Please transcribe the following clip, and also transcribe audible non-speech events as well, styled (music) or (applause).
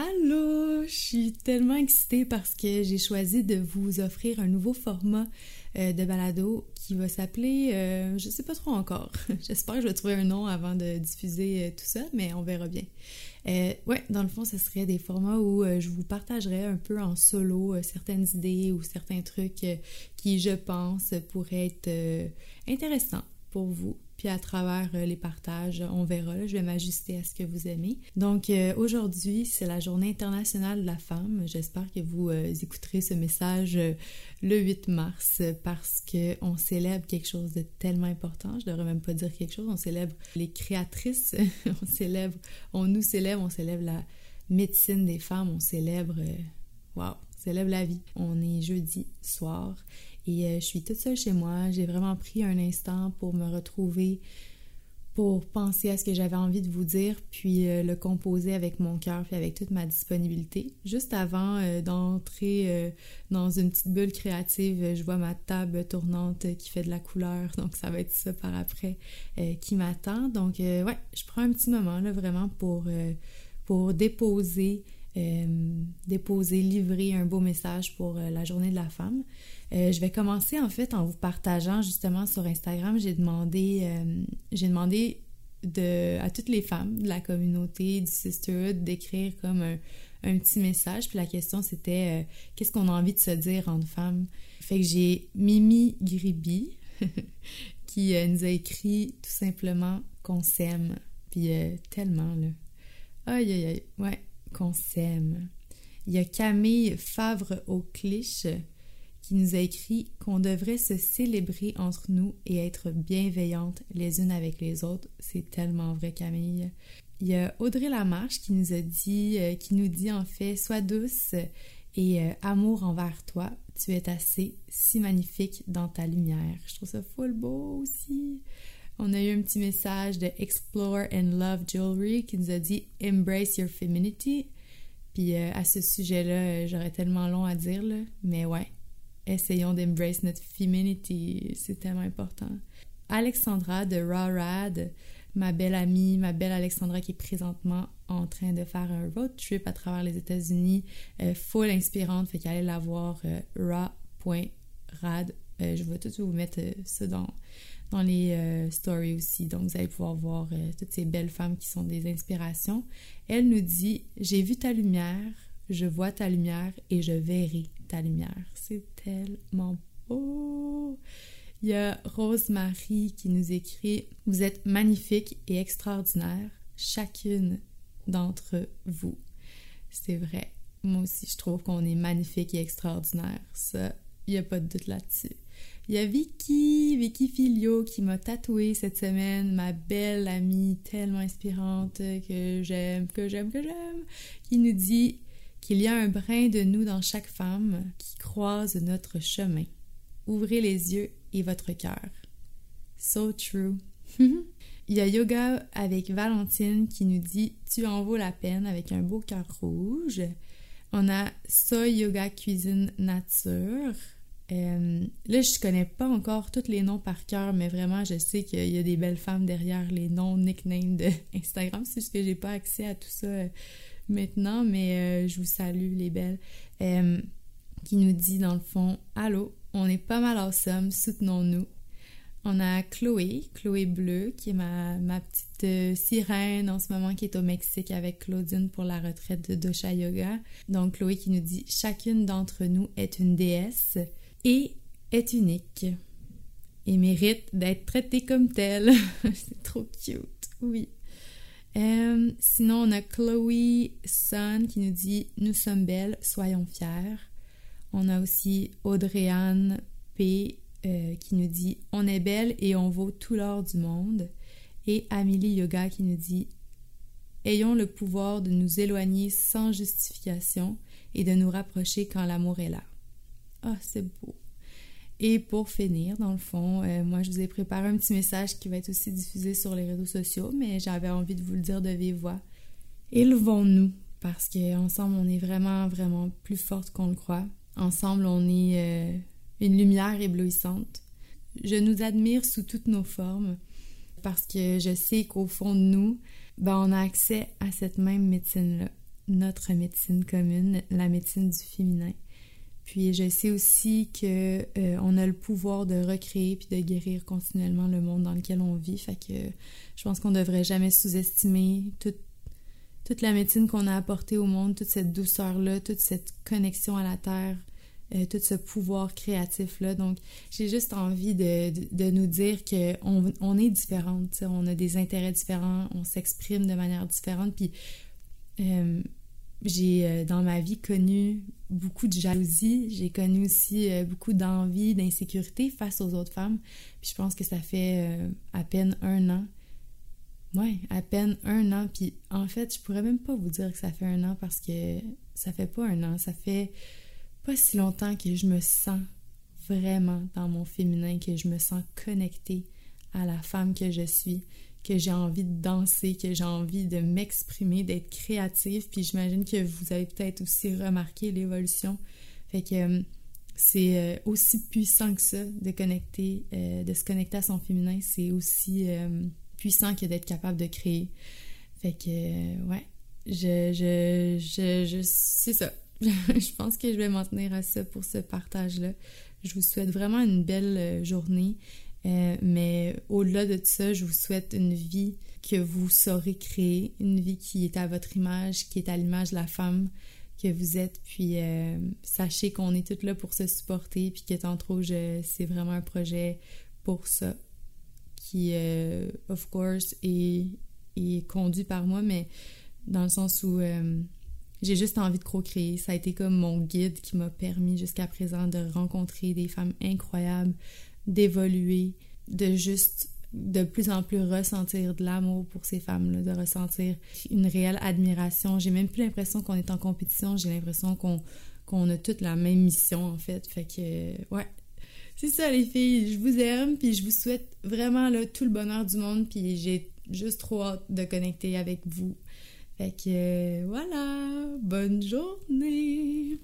Allô, je suis tellement excitée parce que j'ai choisi de vous offrir un nouveau format euh, de balado qui va s'appeler, euh, je sais pas trop encore. (laughs) J'espère que je vais trouver un nom avant de diffuser euh, tout ça, mais on verra bien. ouais, dans le fond, ce serait des formats où je vous partagerai un peu en solo certaines idées ou certains trucs qui, je pense, pourraient être intéressants pour vous puis à travers euh, les partages, on verra. je vais m'ajuster à ce que vous aimez. Donc euh, aujourd'hui, c'est la Journée internationale de la femme. J'espère que vous euh, écouterez ce message le 8 mars parce que on célèbre quelque chose de tellement important. Je devrais même pas dire quelque chose. On célèbre les créatrices. (laughs) on célèbre, on nous célèbre, on célèbre la médecine des femmes. On célèbre, waouh, on célèbre la vie. On est jeudi soir et euh, je suis toute seule chez moi. J'ai vraiment pris un instant pour me retrouver, pour penser à ce que j'avais envie de vous dire, puis euh, le composer avec mon cœur, puis avec toute ma disponibilité. Juste avant euh, d'entrer dans une petite bulle créative, je vois ma table tournante qui fait de la couleur, donc ça va être ça par après qui m'attend. Donc ouais, je prends un petit moment là vraiment pour, pour déposer, déposer, livrer un beau message pour la journée de la femme. Euh, je vais commencer en fait en vous partageant justement sur Instagram. J'ai demandé, euh, j'ai demandé de, à toutes les femmes de la communauté du Sisterhood d'écrire comme un, petit message. Puis la question c'était euh, qu'est-ce qu'on a envie de se dire entre femmes? Fait que j'ai Mimi Griby (laughs) qui nous a écrit tout simplement qu'on s'aime. Puis tellement là. Aïe aïe aïe. Ouais, qu'on s'aime. Il y a Camille Favre au cliché qui nous a écrit qu'on devrait se célébrer entre nous et être bienveillantes les unes avec les autres. C'est tellement vrai, Camille. Il y a Audrey Lamarche qui nous a dit, euh, qui nous dit en fait, sois douce et euh, amour envers toi. Tu es assez si magnifique dans ta lumière. Je trouve ça full beau aussi. On a eu un petit message de Explore and Love Jewelry qui nous a dit Embrace your femininity. Puis euh, à ce sujet-là, j'aurais tellement long à dire, mais ouais, essayons d'embrace notre femininity, c'est tellement important. Alexandra de Rawrad, ma belle amie, ma belle Alexandra qui est présentement en train de faire un road trip à travers les États-Unis, euh, full inspirante, fait qu'allez la voir, euh, ra.rad. Euh, je vais tout vous mettre ça dans, dans les stories aussi, donc vous allez pouvoir voir toutes ces belles femmes qui sont des inspirations. Elle nous dit J'ai vu ta lumière, je vois ta lumière et je verrai ta lumière. C'est tellement beau. Il y a Rose-Marie qui nous écrit Vous êtes magnifique et extraordinaire, chacune d'entre vous. C'est vrai. Moi aussi, je trouve qu'on est magnifique et extraordinaire. Ça, il n'y a pas de doute là-dessus. Il y a Vicky, Vicky Filio qui m'a tatoué cette semaine, ma belle amie tellement inspirante que j'aime, que j'aime, que j'aime, qui nous dit qu'il y a un brin de nous dans chaque femme qui croise notre chemin. Ouvrez les yeux et votre cœur. So true. (laughs) Il y a yoga avec Valentine qui nous dit Tu en vaux la peine avec un beau cœur rouge. On a Soy Yoga Cuisine Nature. Euh, là, je connais pas encore tous les noms par cœur, mais vraiment, je sais qu'il y a des belles femmes derrière les noms, nicknames de (laughs) Instagram. C'est juste que j'ai pas accès à tout ça euh, maintenant, mais euh, je vous salue les belles, qui nous dit dans le fond Allô, on est pas mal awesome, soutenons-nous. On a Chloé, Chloé Bleu, qui est ma, petite sirène en ce moment, qui est au Mexique avec Claudine pour la retraite de Dosha Yoga. Donc Chloé qui nous dit Chacune d'entre nous est une déesse et est unique et mérite d'être traitée comme telle. (laughs) C'est trop cute, oui. Euh, sinon, on a Chloe Sun qui nous dit Nous sommes belles, soyons fiers. On a aussi Audrey-Anne P euh, qui nous dit On est belle et on vaut tout l'or du monde. Et Amélie Yoga qui nous dit Ayons le pouvoir de nous éloigner sans justification et de nous rapprocher quand l'amour est là. Ah, c'est beau. Et pour finir, dans le fond, euh, moi, je vous ai préparé un petit message qui va être aussi diffusé sur les réseaux sociaux, mais j'avais envie de vous le dire de vive voix. Élevons-nous, parce qu'ensemble, on est vraiment, vraiment plus forte qu'on le croit. Ensemble, on est euh, une lumière éblouissante. Je nous admire sous toutes nos formes, parce que je sais qu'au fond de nous, ben, on a accès à cette même médecine-là. notre médecine commune, la médecine du féminin. Puis je sais aussi que euh, on a le pouvoir de recréer puis de guérir continuellement le monde dans lequel on vit. Fait que je pense qu'on devrait jamais sous-estimer toute, toute la médecine qu'on a apportée au monde, toute cette douceur-là, toute cette connexion à la terre, euh, tout ce pouvoir créatif-là. Donc, j'ai juste envie de, de, nous dire qu'on on est différentes, on a des intérêts différents, on s'exprime de manière différente. Puis, euh, j'ai euh, dans ma vie connu beaucoup de jalousie, j'ai connu aussi euh, beaucoup d'envie, d'insécurité face aux autres femmes. Puis je pense que ça fait euh, à peine un an. Ouais, à peine un an. Puis en fait, je pourrais même pas vous dire que ça fait un an parce que ça fait pas un an. Ça fait pas si longtemps que je me sens vraiment dans mon féminin, que je me sens connectée à la femme que je suis que j'ai envie de danser, que j'ai envie de m'exprimer, d'être créative. Puis j'imagine que vous avez peut-être aussi remarqué l'évolution. Fait que euh, c'est euh, aussi puissant que ça de connecter, euh, de se connecter à son féminin. C'est aussi puissant que d'être capable de créer. Fait que, ouais, je, je, je, je c'est ça. (laughs) je pense que je vais m'en tenir à ça pour ce partage-là. Je vous souhaite vraiment une belle journée. Euh, mais au-delà de ça, je vous souhaite une vie que vous saurez créer, une vie qui est à votre image, qui est à l'image de la femme que vous êtes. Puis euh, sachez qu'on est toutes là pour se supporter, puis que tantôt, c'est vraiment un projet pour ça, qui, euh, of course, est, est, conduit par moi, mais dans le sens où j'ai juste envie de co-créer. Ça a été comme mon guide qui m'a permis jusqu'à présent de rencontrer des femmes incroyables, d'évoluer, de juste de plus en plus ressentir de l'amour pour ces femmes-là, de ressentir une réelle admiration. J'ai même plus l'impression qu'on est en compétition, j'ai l'impression qu'on a toute la même mission en fait. Fait que ouais. C'est ça les filles, je vous aime puis je vous souhaite vraiment là, tout le bonheur du monde puis j'ai juste trop hâte de connecter avec vous. Fait que voilà, bonne journée.